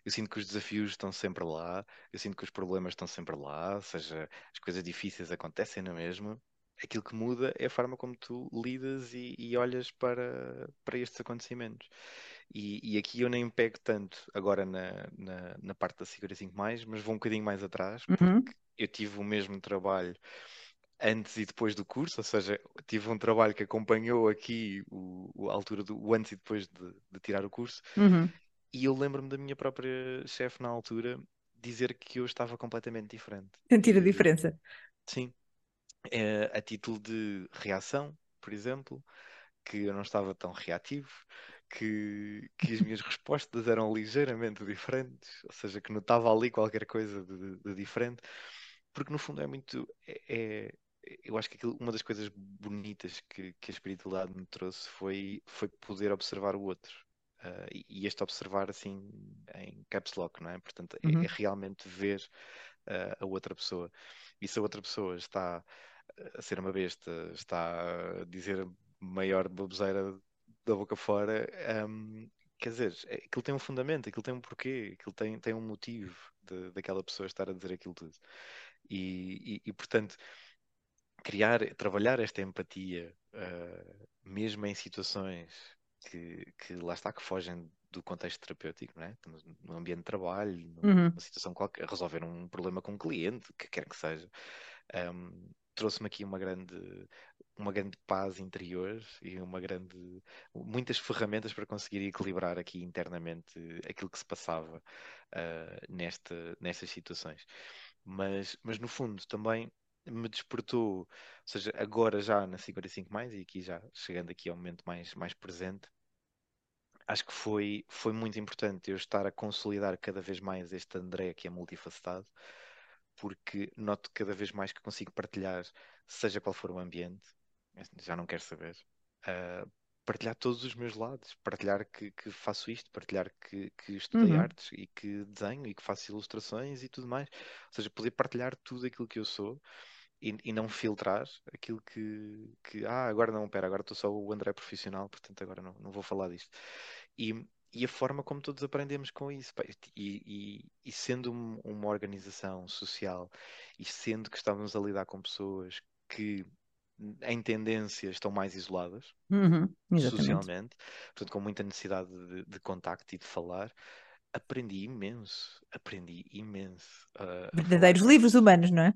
eu sinto que os desafios estão sempre lá, eu sinto que os problemas estão sempre lá, ou seja, as coisas difíceis acontecem na mesma. Aquilo que muda é a forma como tu lidas e, e olhas para, para estes acontecimentos. E, e, aqui eu nem pego tanto agora na, na, na parte da Segura 5, mas vou um bocadinho mais atrás, porque uhum. eu tive o mesmo trabalho antes e depois do curso, ou seja, tive um trabalho que acompanhou aqui o, a altura do o antes e depois de, de tirar o curso, Uhum. e eu lembro-me da minha própria chefe na altura dizer que eu estava completamente diferente. Sentir a diferença. sim, eh, a título de reação, por exemplo, que eu não estava tão reativo, que, que as minhas respostas eram ligeiramente diferentes, ou seja, que notava ali qualquer coisa de, de diferente, porque no fundo é muito. É, é- eu acho que aquilo- uma das coisas bonitas que, que a espiritualidade me trouxe foi, foi poder observar o outro. Ah, e, este observar assim em caps lock, não é? Portanto, é, Uhum. é realmente ver ah, a outra pessoa. E se a outra pessoa está a ser uma besta, está a dizer maior baboseira da boca fora, hum, quer dizer, é- aquilo tem um fundamento, aquilo tem um porquê, aquilo tem, tem um motivo de- daquela pessoa estar a dizer aquilo tudo. E, e- e, portanto, criar, trabalhar esta empatia, ah, mesmo em situações que, que lá está, que fogem do contexto terapêutico, não é? Estamos no ambiente de trabalho, Uhum. numa situação qualquer, resolver um problema com um cliente, que quer que seja. Um, trouxe-me aqui uma grande, uma grande paz interior e uma grande, muitas ferramentas para conseguir equilibrar aqui internamente aquilo que se passava uh, nesta, nestas situações. Mas, mas no fundo também me despertou, ou seja, agora já na 55 mais e aqui já chegando aqui ao momento mais, mais presente, acho que foi, foi muito importante eu estar a consolidar cada vez mais este André que é multifacetado, porque noto cada vez mais que consigo partilhar, seja qual for o ambiente, já não quero saber, uh, partilhar todos os meus lados, partilhar que, que faço isto, partilhar que, que estudei Uhum. artes e que desenho e que faço ilustrações e tudo mais. Ou seja, poder partilhar tudo aquilo que eu sou e, e não filtrar aquilo que, que, ah, agora não, pera, agora estou só o André profissional, portanto agora não, não vou falar disto. E, e a forma como todos aprendemos com isso. E, e- e sendo um- uma organização social e sendo que estamos a lidar com pessoas que, em tendência, estão mais isoladas Uhum. Socialmente, portanto, com muita necessidade de, de contacto e de falar, aprendi imenso, aprendi imenso falar Verdadeiros livros humanos, não é?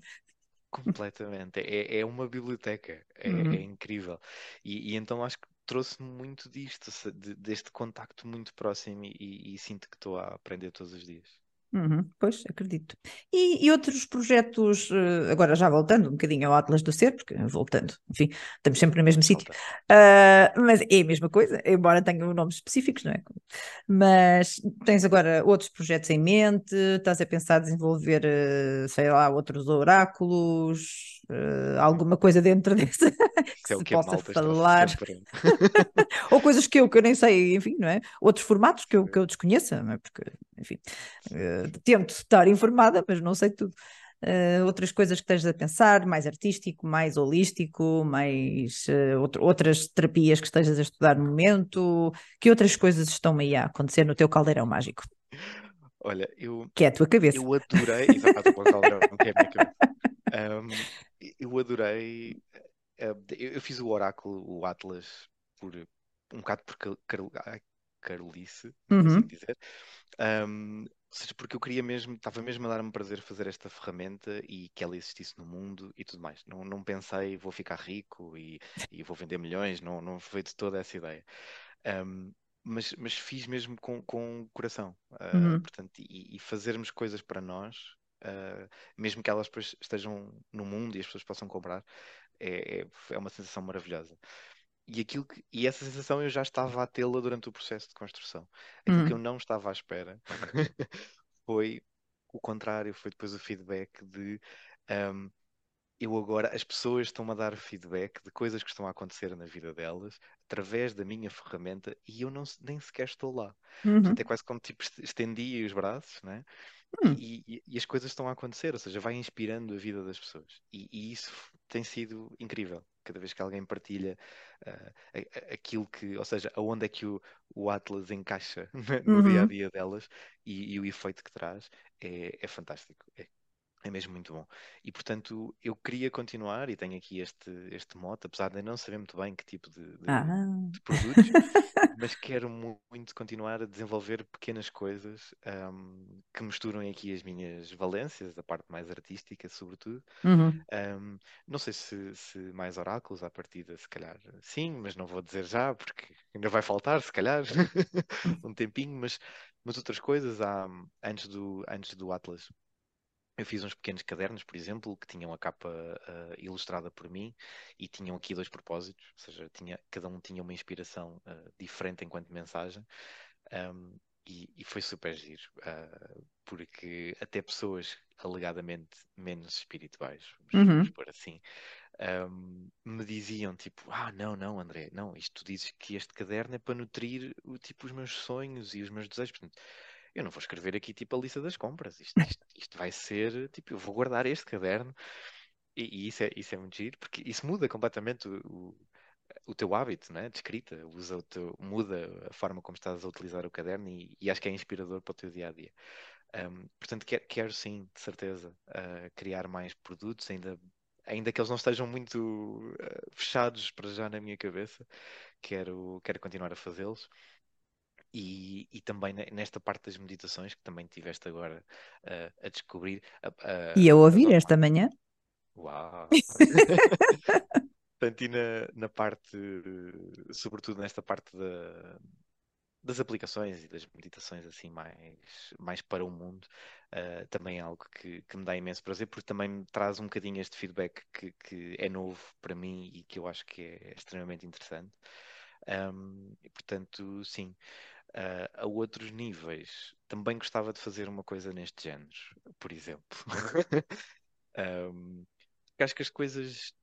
Completamente, é, é uma biblioteca, é, é Uhum. incrível. E, e então acho que trouxe-me muito disto, deste contacto muito próximo e, e- e sinto que estou a aprender todos os dias. Uhum, pois, acredito. E, e outros projetos, eh, agora já voltando um bocadinho ao Atlas do Ser, porque voltando, enfim, estamos sempre no mesmo sítio. Ah, mas é a mesma coisa, embora tenham nomes específicos, não é? Mas tens agora outros projetos em mente, estás a pensar desenvolver, eh, sei lá, outros oráculos, eh, alguma coisa dentro [laughs] desse que é o que possa falar, [laughs] ou coisas que eu, que eu nem sei, enfim, não é? Outros formatos que eu, que eu desconheça, não é? Porque, enfim, eh, tento estar informada, mas não sei tudo. Eh, outras coisas que estejas a pensar, mais artístico, mais holístico, mais eh, outro- outras terapias que estejas a estudar no momento, que outras coisas estão aí a acontecer no teu caldeirão mágico, Olha, eu, que é a tua cabeça. eu adorei. Exato, o caldeirão, que é a minha cabeça. [laughs] Ahm, eu adorei. ah, eu, fiz o oráculo, o Atlas, por um bocado por car- car- ai, carolice, não Uhum, consigo dizer. Um, ou seja, porque eu queria mesmo, estava mesmo a dar-me prazer fazer esta ferramenta e que ela existisse no mundo e tudo mais. Não, não pensei vou ficar rico e, e vou vender milhões, não, não foi de toda essa ideia. Um, mas, mas fiz mesmo com, com o coração. Uh, uhum, portanto, e, e fazermos coisas para nós, uh, mesmo que elas depois estejam no mundo e as pessoas possam comprar, é, é, é uma sensação maravilhosa. E, aquilo que- e essa sensação eu já estava a tê-la durante o processo de construção. Aquilo que eu uhum, não estava à espera [laughs] foi o contrário, foi depois o feedback de um, eu agora, as pessoas estão-me a dar feedback de coisas que estão a acontecer na vida delas através da minha ferramenta e eu não, nem sequer estou lá. uhum, Portanto, é quase como tipo est- estendi os braços, né? hum, E, e- e as coisas estão a acontecer, ou seja, vai inspirando a vida das pessoas. E, e isso tem sido incrível. Cada vez que alguém partilha a- aquilo que, ou seja, aonde é que o, o Atlas encaixa [laughs] no dia a uhum. dia delas e, e o efeito que traz, é, é fantástico. É É mesmo muito bom. E portanto, eu queria continuar, e tenho aqui este, este mote, apesar de não saber muito bem que tipo de, de, Ah, de produtos, [laughs] mas quero mu- muito continuar a desenvolver pequenas coisas ahm, que misturam aqui as minhas valências, a parte mais artística, sobretudo. uhum. Ahm, não sei se, se mais oráculos à partida, se calhar sim, mas não vou dizer já, porque ainda vai faltar, se calhar, [laughs] um tempinho, mas, mas outras coisas há, antes do, antes do Atlas. Eu fiz uns pequenos cadernos, por exemplo, que tinham a capa ah, ilustrada por mim e tinham aqui dois propósitos, ou seja, tinha, cada um tinha uma inspiração ah, diferente enquanto mensagem. Um, e, e foi super giro, ah, porque até pessoas alegadamente menos espirituais, vamos, Uhum. pôr assim, um, me diziam tipo, ah, não, não, André, não, isto tu dizes que este caderno é para nutrir o, tipo, os meus sonhos e os meus desejos. Portanto, eu não vou escrever aqui tipo a lista das compras. Isto, isto, [laughs] isto vai ser, tipo, eu vou guardar este caderno e, e isso é, isso é muito giro, porque isso muda completamente o, o, o teu hábito, né, de escrita, usa o teu, muda a forma como estás a utilizar o caderno e, e acho que é inspirador para o teu dia a dia. Um, portanto, quero, quero sim, de certeza, uh, criar mais produtos, ainda, ainda que eles não estejam muito uh, fechados para já na minha cabeça, quero, quero continuar a fazê-los. E, e também ne- nesta parte das meditações, que também tiveste agora uh, a descobrir. a- E a as ouvir esta manhã? Uau! [laughs] Portanto, e na, na parte, sobretudo nesta parte da, das aplicações e das meditações assim mais, mais para o mundo, eh, também é algo que, que me dá imenso prazer, porque também me traz um bocadinho este feedback que, que é novo para mim e que eu acho que é extremamente interessante. Um, e portanto, sim, uh, a outros níveis, também gostava de fazer uma coisa neste género, por exemplo. [laughs] um, porque acho que as coisas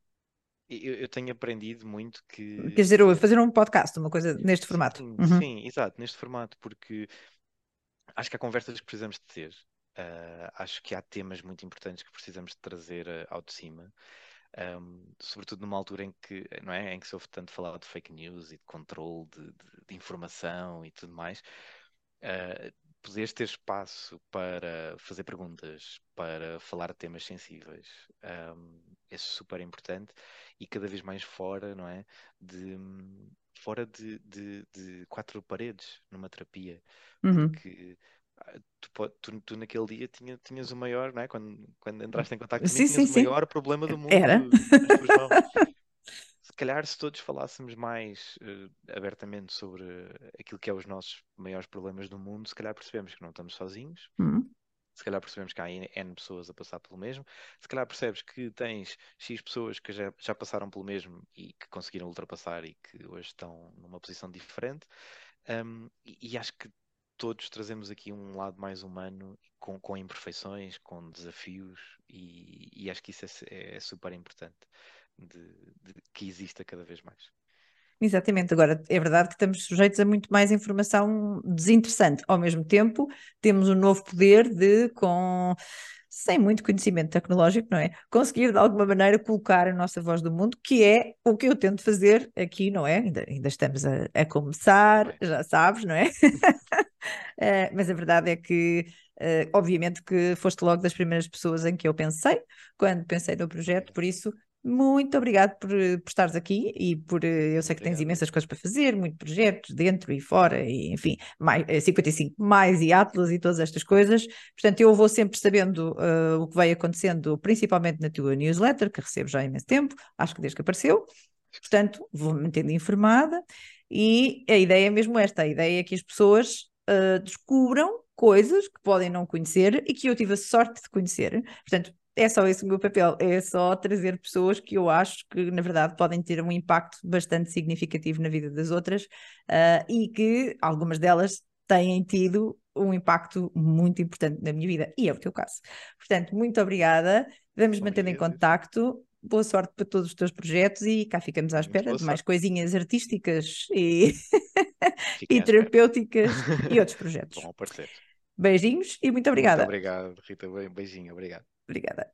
eu, eu tenho aprendido muito que. Quer dizer, fazer um podcast, uma coisa neste formato. sim, Uhum. sim, exato, neste formato, porque acho que há conversas que precisamos de ter. Uh, acho que há temas muito importantes que precisamos de trazer uh, ao de cima. Um, sobretudo numa altura em que, não é, em que se ouve tanto falar de fake news e de controle de, de- de informação e tudo mais, uh, poderes ter espaço para fazer perguntas, para falar de temas sensíveis, um, é super importante. E cada vez mais fora, não é, de fora de, de- de quatro paredes numa terapia, Uhum. porque ah, tu, tu- tu naquele dia tinha- tinhas o maior, não é? Quando, quando entraste em contato Sim, comigo, tinhas sim, o sim. maior problema do mundo Era. [laughs] Se calhar, se todos falássemos mais eh, abertamente sobre aquilo que é os nossos maiores problemas do mundo, se calhar percebemos que não estamos sozinhos, Uhum. se calhar percebemos que há N pessoas a passar pelo mesmo, se calhar percebes que tens X pessoas que já, já passaram pelo mesmo e que conseguiram ultrapassar e que hoje estão numa posição diferente. Um, e, e acho que todos trazemos aqui um lado mais humano, com, com imperfeições, com desafios, e, e acho que isso é, é super importante de, de que exista cada vez mais. Exatamente, agora é verdade que estamos sujeitos a muito mais informação desinteressante. Ao mesmo tempo, temos um novo poder de, com sem muito conhecimento tecnológico, não é? Conseguir de alguma maneira colocar a nossa voz do mundo, que é o que eu tento fazer aqui, não é? Ainda, ainda estamos a, a começar, Bem. já sabes, não é? [laughs] Eh, mas a verdade é que, eh, obviamente, que foste logo das primeiras pessoas em que eu pensei, quando pensei no projeto, por isso. Muito obrigado por, por estares aqui e por. eh, Eu sei que tens imensas coisas para fazer, muitos projetos dentro e fora, e enfim, mais, eh, 55 mais e Atlas e todas estas coisas. Portanto, eu vou sempre sabendo eh, o que vai acontecendo, principalmente na tua newsletter, que recebo já há imenso tempo, acho que desde que apareceu. Portanto, vou-me mantendo informada e a ideia é mesmo esta: a ideia é que as pessoas uh, descubram coisas que podem não conhecer e que eu tive a sorte de conhecer. Portanto, é só esse o meu papel, é só trazer pessoas que eu acho que, na verdade, podem ter um impacto bastante significativo na vida das outras uh, e que algumas delas têm tido um impacto muito importante na minha vida, e é o teu caso. Portanto, muito obrigada. Vamos mantendo em contacto. Boa sorte para todos os teus projetos e cá ficamos à Muito espera boa de mais sorte. coisinhas artísticas e, [laughs] e terapêuticas e outros [laughs] projetos. Aparecer. Beijinhos e muito Muito obrigada. obrigado, Rita. Beijinho, obrigado. Obrigada.